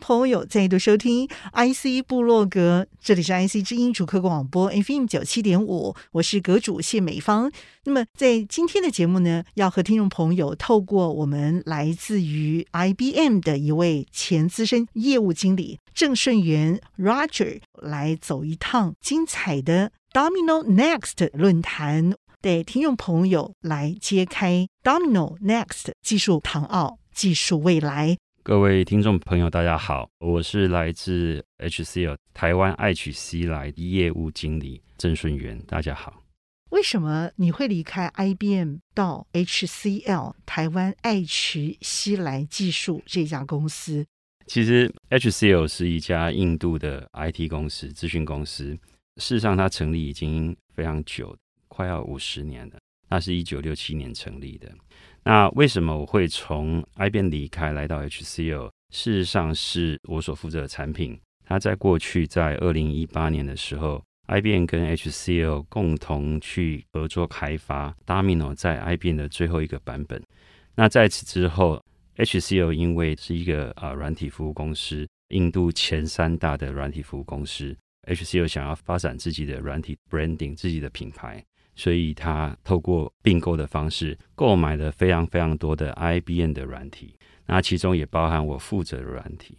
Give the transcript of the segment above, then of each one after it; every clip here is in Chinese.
朋友再度收听 IC 部落格，这里是 IC 之音主客广播 FM 九七点五，我是阁主谢美芳。那么在今天的节目呢，要和听众朋友透过我们来自于 IBM 的一位前资深业务经理郑顺元 Roger 来走一趟精彩的 Domino Next 论坛，带听众朋友来揭开 Domino Next 技术唐奥，技术未来。各位听众朋友，大家好，我是来自 HCL 台湾爱取西来业务经理郑顺元，大家好。为什么你会离开 IBM 到 HCL 台湾爱取西来技术这家公司？其实 HCL 是一家印度的 IT 公司、咨询公司。事实上，它成立已经非常久，快要五十年了。那是一九六七年成立的。那为什么我会从 IBM 离开来到 HCL？事实上是我所负责的产品。它在过去在二零一八年的时候，IBM 跟 HCL 共同去合作开发 Domino 在 IBM 的最后一个版本。那在此之后，HCL 因为是一个啊软体服务公司，印度前三大的软体服务公司，HCL 想要发展自己的软体 branding，自己的品牌。所以，他透过并购的方式购买了非常非常多的 IBM 的软体，那其中也包含我负责的软体。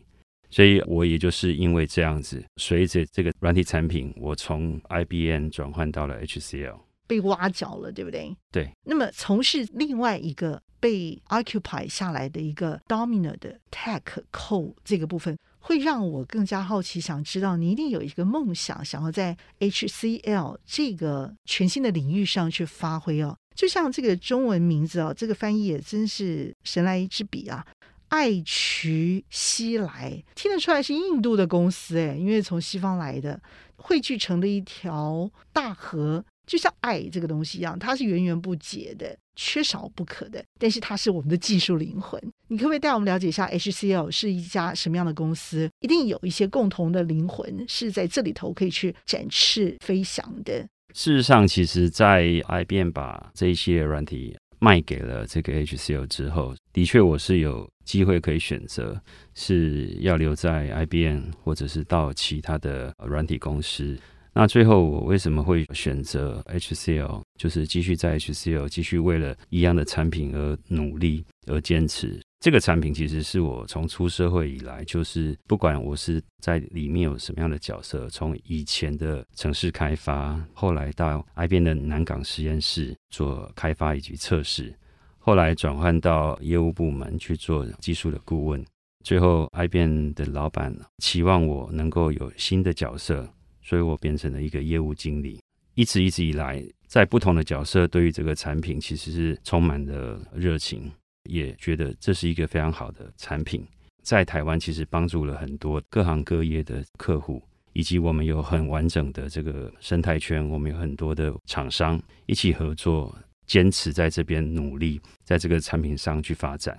所以我也就是因为这样子，随着这个软体产品，我从 IBM 转换到了 HCL，被挖角了，对不对？对。那么从事另外一个被 occupy 下来的一个 Domino 的 Tech Core 这个部分。会让我更加好奇，想知道你一定有一个梦想，想要在 HCL 这个全新的领域上去发挥哦。就像这个中文名字哦，这个翻译也真是神来一支笔啊！爱渠西来，听得出来是印度的公司诶，因为从西方来的，汇聚成了一条大河。就像爱这个东西一样，它是源源不绝的，缺少不可的。但是它是我们的技术灵魂。你可不可以带我们了解一下 HCL 是一家什么样的公司？一定有一些共同的灵魂是在这里头可以去展翅飞翔的。事实上，其实，在 IBM 把这一系列软体卖给了这个 HCL 之后，的确我是有机会可以选择是要留在 IBM，或者是到其他的软体公司。那最后我为什么会选择 HCL？就是继续在 HCL 继续为了一样的产品而努力而坚持。这个产品其实是我从出社会以来，就是不管我是在里面有什么样的角色，从以前的城市开发，后来到 IBM 的南港实验室做开发以及测试，后来转换到业务部门去做技术的顾问，最后 IBM 的老板期望我能够有新的角色。所以我变成了一个业务经理，一直一直以来，在不同的角色，对于这个产品其实是充满了热情，也觉得这是一个非常好的产品。在台湾，其实帮助了很多各行各业的客户，以及我们有很完整的这个生态圈，我们有很多的厂商一起合作，坚持在这边努力，在这个产品上去发展。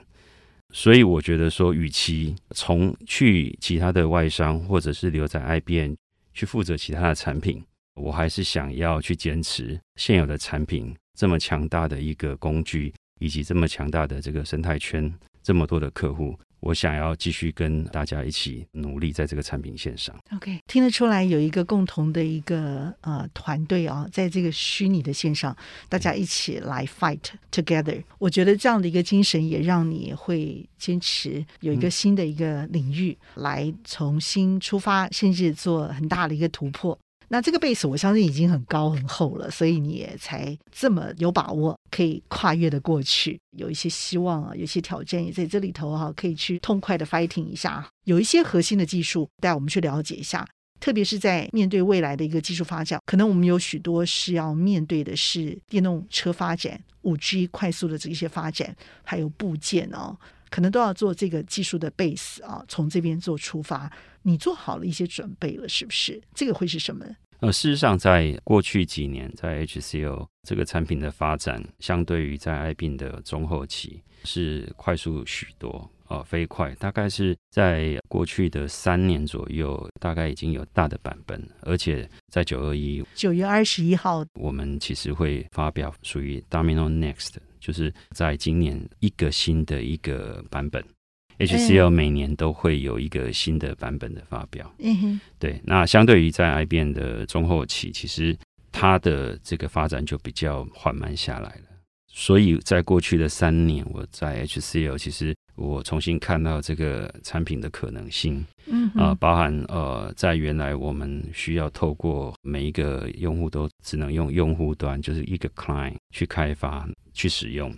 所以我觉得说，与其从去其他的外商，或者是留在 IBM。去负责其他的产品，我还是想要去坚持现有的产品，这么强大的一个工具，以及这么强大的这个生态圈，这么多的客户，我想要继续跟大家一起努力在这个产品线上。OK，听得出来有一个共同的一个呃团队啊，在这个虚拟的线上，大家一起来 fight together。我觉得这样的一个精神也让你会坚持有一个新的一个领域来重新出发，甚至做很大的一个突破。那这个 base 我相信已经很高很厚了，所以你也才这么有把握可以跨越的过去，有一些希望啊，有一些挑战也在这里头哈、可以去痛快的 fighting 一下。有一些核心的技术带我们去了解一下，特别是在面对未来的一个技术发展，可能我们有许多是要面对的是电动车发展、五 G 快速的这些发展，还有部件哦。可能都要做这个技术的 base 啊，从这边做出发，你做好了一些准备了，是不是？这个会是什么？呃，事实上，在过去几年，在 HCO 这个产品的发展，相对于在 iBeam 的中后期是快速许多。呃，飞快，大概是在过去的三年左右，大概已经有大的版本，而且在九二一九月二十一号，我们其实会发表属于 Domino Next，就是在今年一个新的一个版本。HCL 每年都会有一个新的版本的发表。嗯哼，对。那相对于在 IBM 的中后期，其实它的这个发展就比较缓慢下来了。所以在过去的三年，我在 HCL 其实。我重新看到这个产品的可能性，嗯啊、呃，包含呃，在原来我们需要透过每一个用户都只能用用户端，就是一个 client 去开发去使用。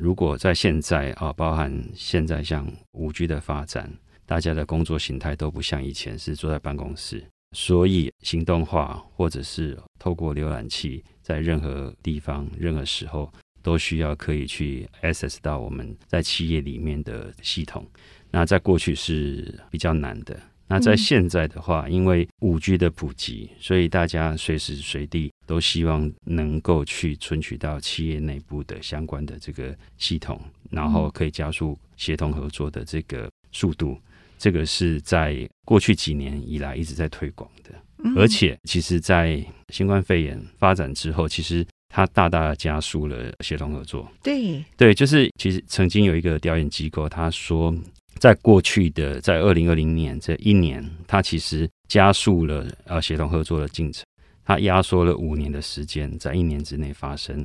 如果在现在啊、呃，包含现在像五 G 的发展，大家的工作形态都不像以前是坐在办公室，所以行动化或者是透过浏览器，在任何地方、任何时候。都需要可以去 access 到我们在企业里面的系统，那在过去是比较难的。那在现在的话，因为五 G 的普及，所以大家随时随地都希望能够去存取到企业内部的相关的这个系统，然后可以加速协同合作的这个速度。这个是在过去几年以来一直在推广的，而且其实，在新冠肺炎发展之后，其实。它大大的加速了协同合作。对对，就是其实曾经有一个调研机构，他说，在过去的在二零二零年这一年，它其实加速了呃协同合作的进程，它压缩了五年的时间，在一年之内发生。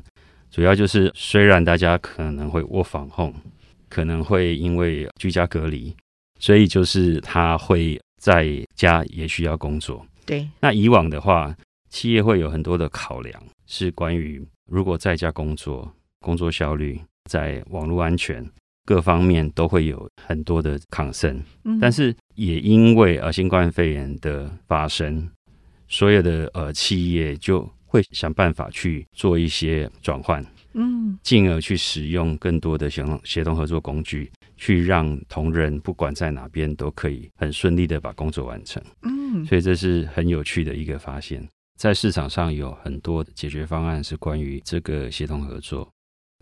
主要就是虽然大家可能会 work from home，可能会因为居家隔离，所以就是他会在家也需要工作。对，那以往的话，企业会有很多的考量。是关于如果在家工作，工作效率，在网络安全各方面都会有很多的 concern。但是也因为呃新冠肺炎的发生，所有的呃企业就会想办法去做一些转换，嗯，进而去使用更多的协同协同合作工具，去让同仁不管在哪边都可以很顺利的把工作完成。嗯，所以这是很有趣的一个发现。在市场上有很多解决方案是关于这个协同合作。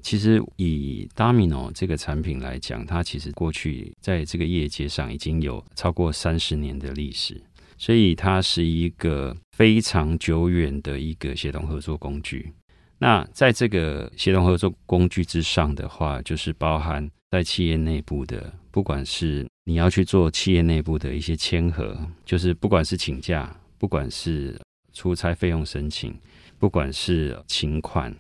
其实以 Domino 这个产品来讲，它其实过去在这个业界上已经有超过三十年的历史，所以它是一个非常久远的一个协同合作工具。那在这个协同合作工具之上的话，就是包含在企业内部的，不管是你要去做企业内部的一些签核，就是不管是请假，不管是出差费用申请，不管是请款、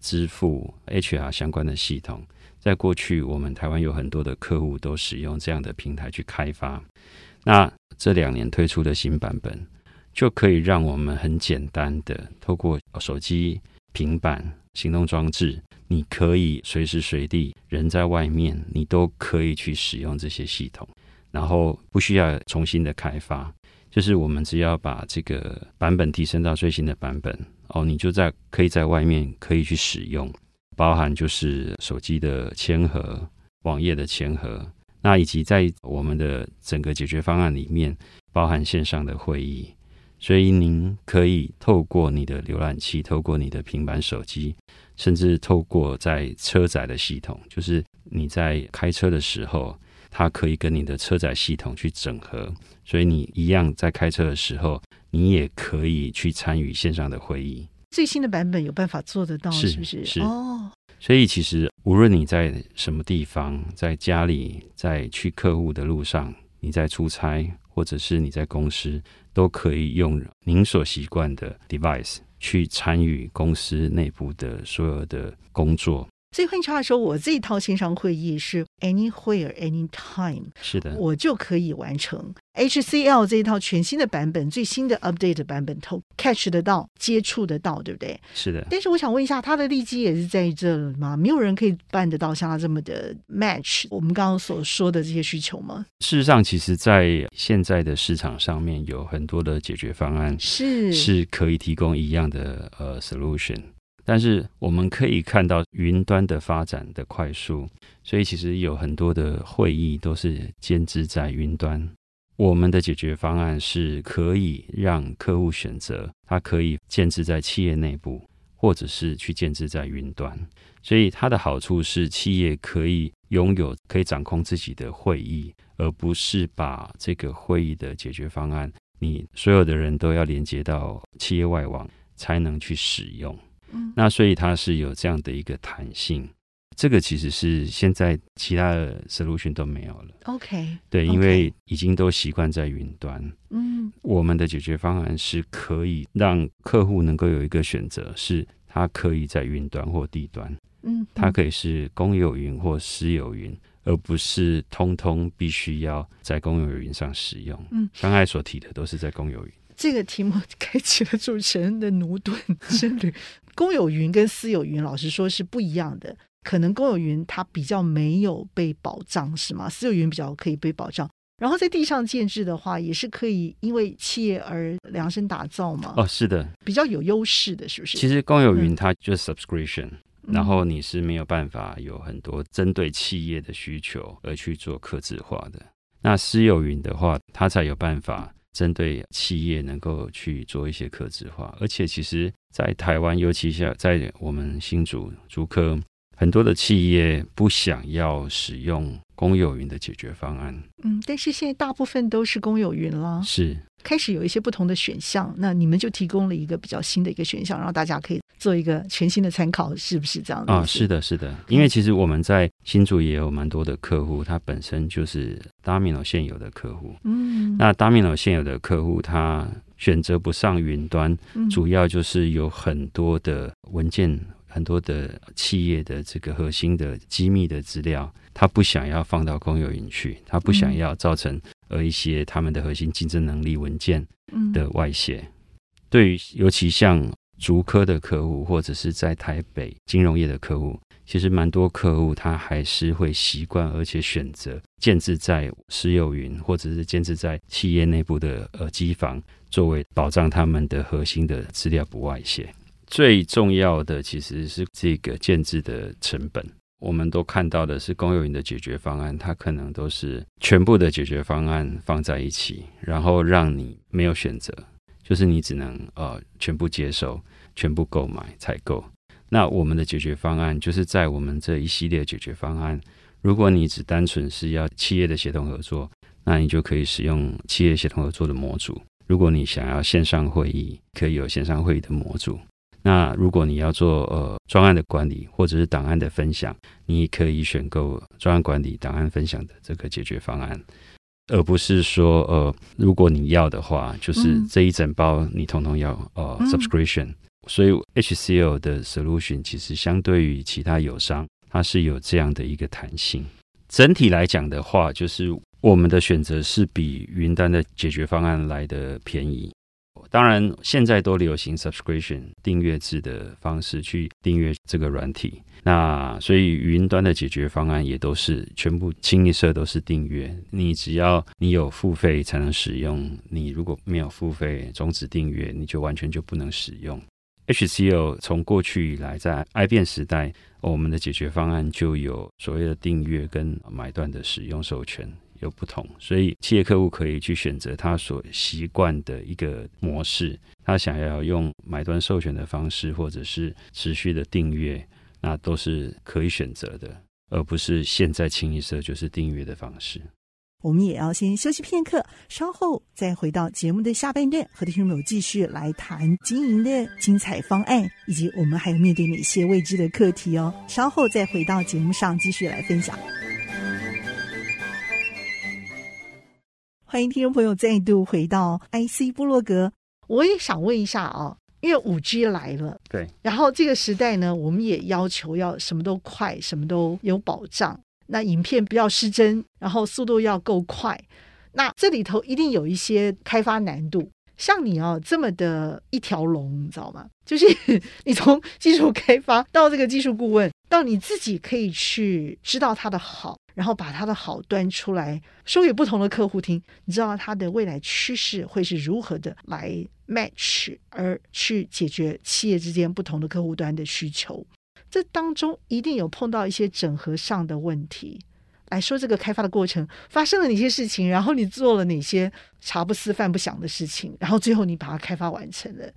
支付、HR 相关的系统，在过去我们台湾有很多的客户都使用这样的平台去开发。那这两年推出的新版本，就可以让我们很简单的透过手机、平板、行动装置，你可以随时随地人在外面，你都可以去使用这些系统，然后不需要重新的开发。就是我们只要把这个版本提升到最新的版本哦，你就在可以在外面可以去使用，包含就是手机的签核、网页的签核，那以及在我们的整个解决方案里面包含线上的会议，所以您可以透过你的浏览器，透过你的平板手机，甚至透过在车载的系统，就是你在开车的时候。它可以跟你的车载系统去整合，所以你一样在开车的时候，你也可以去参与线上的会议。最新的版本有办法做得到，是不是？是哦。所以其实无论你在什么地方，在家里，在去客户的路上，你在出差，或者是你在公司，都可以用您所习惯的 device 去参与公司内部的所有的工作。所以换句话说，我这一套线上会议是 anywhere anytime，是的，我就可以完成。HCL 这一套全新的版本，最新的 update 版本，都 catch 得到、接触得到，对不对？是的。但是我想问一下，它的利基也是在这吗？没有人可以办得到像它这么的 match 我们刚刚所说的这些需求吗？事实上，其实，在现在的市场上面，有很多的解决方案是是可以提供一样的呃 solution。但是我们可以看到云端的发展的快速，所以其实有很多的会议都是建置在云端。我们的解决方案是可以让客户选择，它可以建置在企业内部，或者是去建置在云端。所以它的好处是，企业可以拥有、可以掌控自己的会议，而不是把这个会议的解决方案，你所有的人都要连接到企业外网才能去使用。嗯，那所以它是有这样的一个弹性。这个其实是现在其他的 solution 都没有了。OK，对，因为已经都习惯在云端。嗯，我们的解决方案是可以让客户能够有一个选择，是它可以在云端或地端。嗯，它可以是公有云或私有云，而不是通通必须要在公有云上使用。嗯，刚才所提的都是在公有云。这个题目开启了主持人的駑钝之旅。公有云跟私有云，老实说是不一样的。可能公有云它比较没有被保障，是吗？私有云比较可以被保障。然后在地上建置的话，也是可以因为企业而量身打造嘛。哦，是的，比较有优势的，是不是？其实公有云它就是 subscription，嗯，然后你是没有办法有很多针对企业的需求而去做客制化的。那私有云的话，它才有办法针对企业能够去做一些客制化。而且其实，在台湾，尤其像在我们新竹竹科。很多的企业不想要使用公有云的解决方案，嗯，但是现在大部分都是公有云了，是开始有一些不同的选项。那你们就提供了一个比较新的一个选项，让大家可以做一个全新的参考，是不是这样子？啊，是的，是的。因为其实我们在新竹也有蛮多的客户，他本身就是 Domino 现有的客户，嗯，那 Domino 现有的客户他选择不上云端，嗯，主要就是有很多的文件。很多的企业的这个核心的机密的资料，他不想要放到公有云去，他不想要造成呃一些他们的核心竞争能力文件的外泄。嗯、对于尤其像竹科的客户，或者是在台北金融业的客户，其实蛮多客户他还是会习惯而且选择建置在私有云，或者是建置在企业内部的呃机房，作为保障他们的核心的资料不外泄。最重要的其实是这个建置的成本。我们都看到的是公有云的解决方案，它可能都是全部的解决方案放在一起，然后让你没有选择，就是你只能呃全部接受、全部购买采购。那我们的解决方案就是在我们这一系列解决方案，如果你只单纯是要企业的协同合作，那你就可以使用企业协同合作的模组；如果你想要线上会议，可以有线上会议的模组。那如果你要做呃专案的管理或者是档案的分享，你可以选购专案管理、档案分享的这个解决方案，而不是说呃如果你要的话，就是这一整包你统统要呃、嗯、subscription。所以 HCL 的 solution 其实相对于其他友商，它是有这样的一个弹性。整体来讲的话，就是我们的选择是比云端的解决方案来的便宜。当然，现在都流行 subscription 订阅制的方式去订阅这个软体。那所以云端的解决方案也都是全部清一色都是订阅。你只要你有付费才能使用，你如果没有付费终止订阅，你就完全就不能使用。HCL 从过去以来在 IBM 时代，我们的解决方案就有所谓的订阅跟买断的使用授权。有不同，所以企业客户可以去选择他所习惯的一个模式。他想要用买断授权的方式，或者是持续的订阅，那都是可以选择的，而不是现在清一色就是订阅的方式。我们也要先休息片刻，稍后再回到节目的下半段，和听众朋友继续来谈经营的精彩方案，以及我们还有面对哪些未知的课题哦。稍后再回到节目上继续来分享。欢迎听众朋友再度回到 IC 部落格。我也想问一下啊，因为五 G 来了，对，然后这个时代呢，我们也要求要什么都快，什么都有保障。那影片不要失真，然后速度要够快。那这里头一定有一些开发难度。像你啊这么的一条龙，你知道吗？就是 你从技术开发到这个技术顾问，到你自己可以去知道它的好。然后把它的好端出来说给不同的客户听，你知道它的未来趋势会是如何的来 match，而去解决企业之间不同的客户端的需求。这当中一定有碰到一些整合上的问题。来说这个开发的过程发生了哪些事情，然后你做了哪些茶不思饭不想的事情，然后最后你把它开发完成了。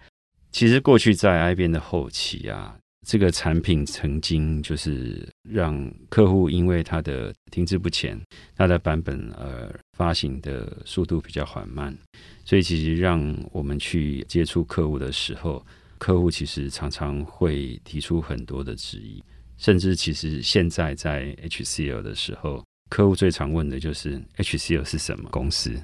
其实过去在 IBM 的后期啊，这个产品曾经就是让客户因为它的停滞不前，它的版本呃发行的速度比较缓慢，所以其实让我们去接触客户的时候，客户其实常常会提出很多的质疑。甚至其实现在在 HCL 的时候，客户最常问的就是 HCL 是什么公司？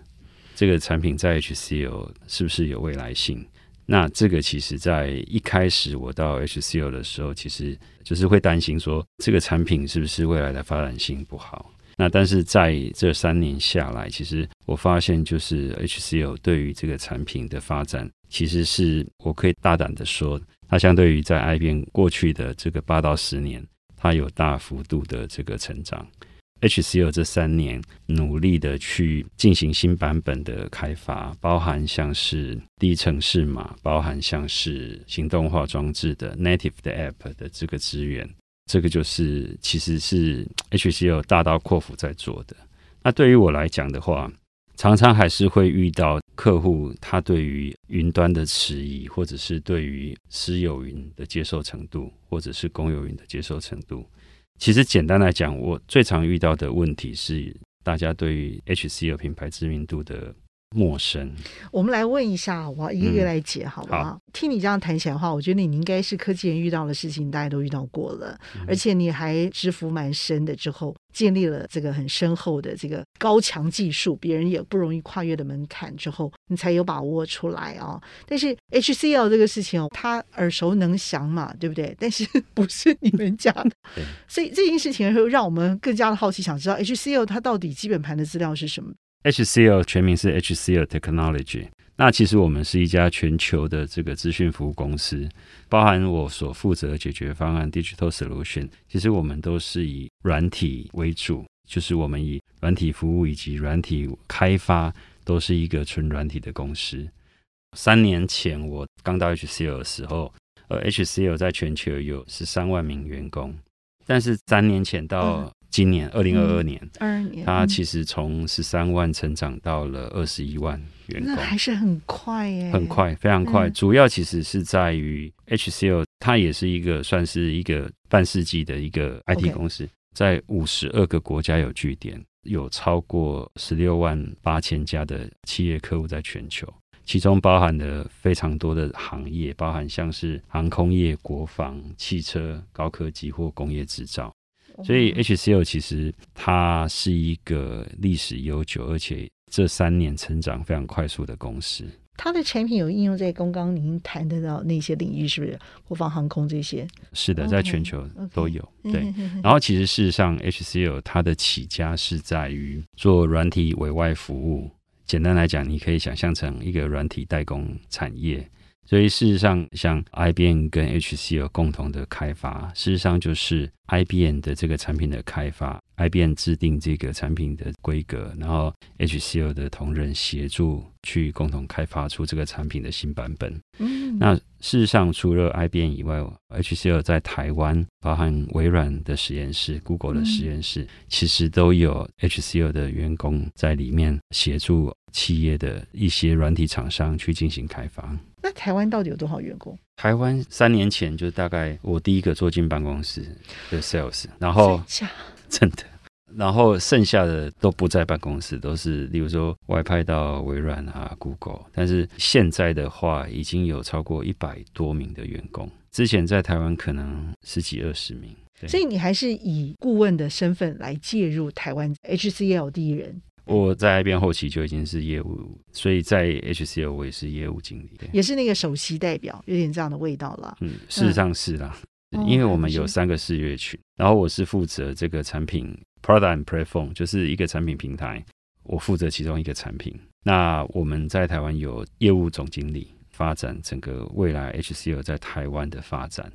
这个产品在 HCL 是不是有未来性？那这个其实在一开始我到 HCL 的时候，其实就是会担心说这个产品是不是未来的发展性不好？那但是在这三年下来，其实我发现就是 HCL 对于这个产品的发展，其实是我可以大胆的说。它相对于在 IBM 过去的这个八到十年，它有大幅度的这个成长。HCL 这三年努力的去进行新版本的开发，包含像是低程式码，包含像是行动化装置的 native 的 app 的这个资源，这个就是其实是 HCL 大刀阔斧在做的。那对于我来讲的话，常常还是会遇到客户，他对于云端的迟疑，或者是对于私有云的接受程度，或者是公有云的接受程度。其实简单来讲，我最常遇到的问题是，大家对于 HCL 品牌知名度的。陌生，我们来问一下，我一个一个来解，好不好？听你这样谈起来的话，我觉得你应该是科技人遇到的事情，大家都遇到过了，嗯、而且你还蛰伏蛮深的，之后建立了这个很深厚的这个高强技术，别人也不容易跨越的门槛之后，你才有把握出来啊、哦。但是 HCL 这个事情哦，他耳熟能详嘛，对不对？但是不是你们家的，所以这件事情会让我们更加的好奇，想知道 HCL 它到底基本盘的资料是什么。HCL 全名是 HCL Technology。那其实我们是一家全球的这个资讯服务公司，包含我所负责解决方案 Digital Solution。其实我们都是以软体为主，就是我们以软体服务以及软体开发都是一个纯软体的公司。三年前我刚到 HCL 的时候，呃，HCL 在全球有十三万名员工，但是三年前到、今年二零二二年，二二年，它其实从十三万成长到了二十一万员工，那还是很快耶，很快，非常快。嗯、主要其实是在于 HCL，它也是一个算是一个半世纪的一个 IT 公司.在五十二个国家有据点，有超过十六万八千家的企业客户在全球，其中包含了非常多的行业，包含像是航空业、国防、汽车、高科技或工业制造。所以 HCL 其实它是一个历史悠久，而且这三年成长非常快速的公司。它的产品有应用在刚刚您谈得到那些领域，是不是国防航空这些？是的，在全球都有。Okay, okay. 对，然后其实事实上，HCL 它的起家是在于做软体委外服务。简单来讲，你可以想象成一个软体代工产业。所以事实上，像 IBM 跟 HCL 共同的开发，事实上就是 IBM 的这个产品的开发，IBM 制定这个产品的规格，然后 HCL 的同仁协助去共同开发出这个产品的新版本。嗯，那事实上，除了 IBM 以外，HCL 在台湾，包含微软的实验室、Google 的实验室，嗯、其实都有 HCL 的员工在里面协助企业的一些软体厂商去进行开发。那台湾到底有多少员工？台湾三年前就大概我第一个坐进办公室的 sales，然后真的，然后剩下的都不在办公室，都是例如说外派到微软啊、Google。但是现在的话，已经有超过一百多名的员工。之前在台湾可能十几二十名，所以你还是以顾问的身份来介入台湾 HCL 第一人。我在 IBM 后期就已经是业务，所以在 HCL 我也是业务经理，也是那个首席代表，有点这样的味道了。嗯，事实上是啦，嗯、因为我们有三个事业群，哦、然后我是负责这个产品 Product and Platform，就是一个产品平台，我负责其中一个产品。那我们在台湾有业务总经理，发展整个未来 HCL 在台湾的发展。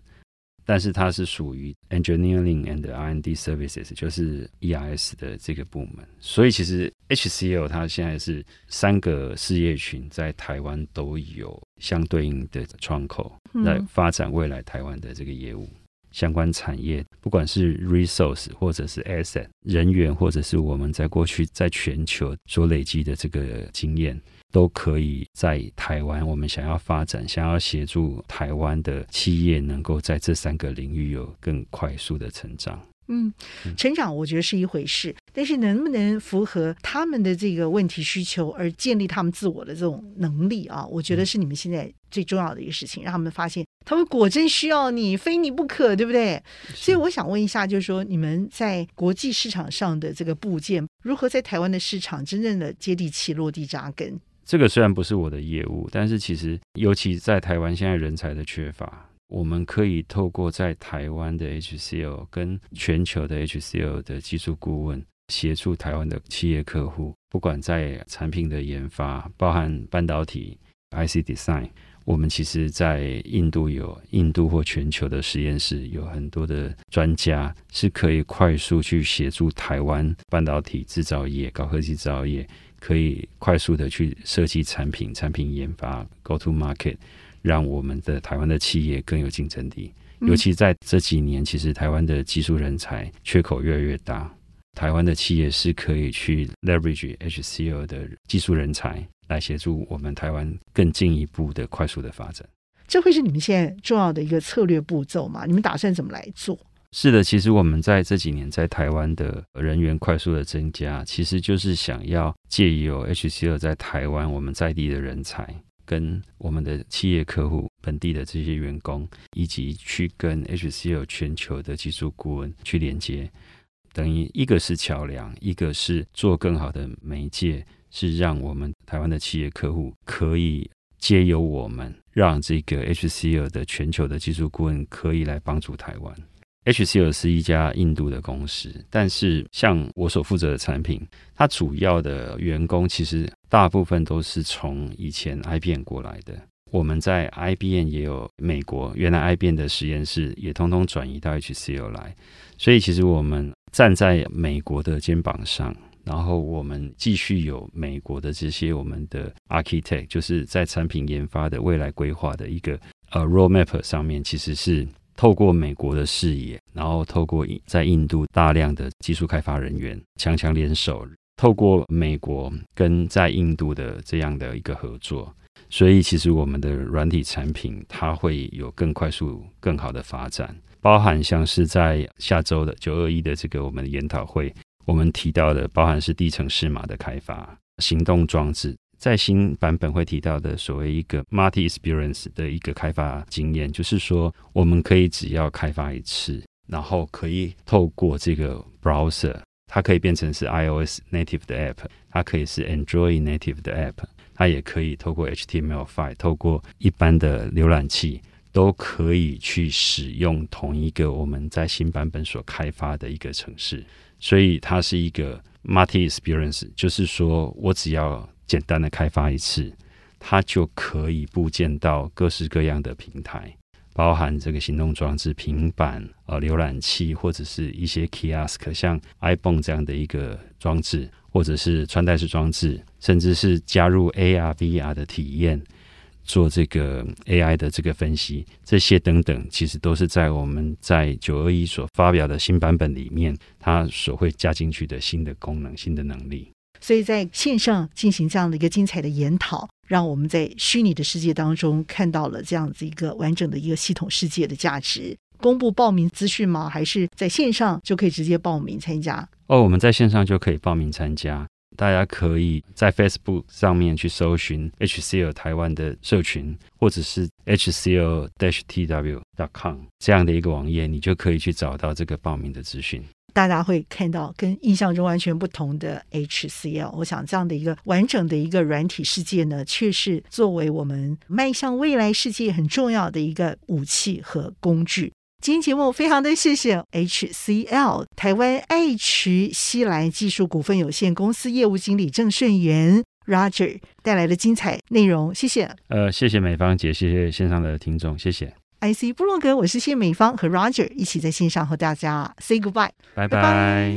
但是它是属于 Engineering and R&D Services，就是 ERS 的这个部门。所以其实 HCL 它现在是三个事业群在台湾都有相对应的窗口来发展未来台湾的这个业务。相关产业，不管是 resource 或者是 asset 人员，或者是我们在过去在全球所累积的这个经验，都可以在台湾。我们想要发展，想要协助台湾的企业能够在这三个领域有更快速的成长。嗯，成长我觉得是一回事，但是能不能符合他们的这个问题需求而建立他们自我的这种能力啊？我觉得是你们现在最重要的一个事情，让他们发现他们果真需要你，非你不可，对不对？所以我想问一下，就是说你们在国际市场上的这个部件，如何在台湾的市场真正的接地气、落地扎根？这个虽然不是我的业务，但是其实尤其在台湾现在人才的缺乏。我们可以透过在台湾的 HCL 跟全球的 HCL 的技术顾问，协助台湾的企业客户，不管在产品的研发，包含半导体 IC Design，我们其实在印度有印度或全球的实验室，有很多的专家是可以快速去协助台湾半导体制造业、高科技制造业，可以快速的去设计产品、产品研发、Go to Market。让我们的台湾的企业更有竞争力，尤其在这几年，其实台湾的技术人才缺口越来越大。台湾的企业是可以去 leverage HCL 的技术人才来协助我们台湾更进一步的快速的发展。这会是你们现在重要的一个策略步骤吗？你们打算怎么来做？是的，其实我们在这几年在台湾的人员快速的增加，其实就是想要借由 HCL 在台湾我们在地的人才。跟我们的企业客户、本地的这些员工，以及去跟 HCL 全球的技术顾问去连接，等于一个是桥梁，一个是做更好的媒介，是让我们台湾的企业客户可以借由我们，让这个 HCL 的全球的技术顾问可以来帮助台湾。HCL 是一家印度的公司，但是像我所负责的产品，它主要的员工其实大部分都是从以前 IBM 过来的。我们在 IBM 也有美国，原来 IBM 的实验室也通通转移到 HCL 来，所以其实我们站在美国的肩膀上，然后我们继续有美国的这些我们的 architect，就是在产品研发的未来规划的一个呃 roadmap 上面，其实是。透过美国的视野，然后透过在印度大量的技术开发人员强强联手，透过美国跟在印度的这样的一个合作，所以其实我们的软体产品它会有更快速、更好的发展。包含像是在下周的九二一的这个我们的研讨会，我们提到的包含是低层式码的开发、行动装置。在新版本会提到的所谓一个 multi experience 的一个开发经验，就是说我们可以只要开发一次，然后可以透过这个 browser，它可以变成是 iOS native 的 app，它可以是 Android native 的 app，它也可以透过 HTML5，透过一般的浏览器，都可以去使用同一个我们在新版本所开发的一个城市，所以它是一个 multi experience，就是说我只要简单的开发一次，它就可以部件到各式各样的平台，包含这个行动装置、平板、呃浏览器，或者是一些 kiosk，像 iPhone 这样的一个装置，或者是穿戴式装置，甚至是加入 AR、VR 的体验，做这个 AI 的这个分析，这些等等，其实都是在我们在九二一所发表的新版本里面，它所会加进去的新的功能、新的能力。所以在线上进行这样的一个精彩的研讨，让我们在虚拟的世界当中看到了这样子一个完整的一个系统世界的价值。公布报名资讯吗？还是在线上就可以直接报名参加？哦，我们在线上就可以报名参加。大家可以在 Facebook 上面去搜寻 HCL 台湾的社群，或者是 HCL-TW.com 这样的一个网页，你就可以去找到这个报名的资讯。大家会看到跟印象中完全不同的 HCL，我想这样的一个完整的一个软体世界呢，却是作为我们迈向未来世界很重要的一个武器和工具。今天节目非常的谢谢 HCL 台湾爱渠西来技术股份有限公司业务经理郑顺元 Roger 带来的精彩内容，谢谢。呃，谢谢美芳姐，谢谢线上的听众，谢谢。IC 部落格，我是谢美芳和 Roger 一起在线上和大家 say goodbye，拜拜。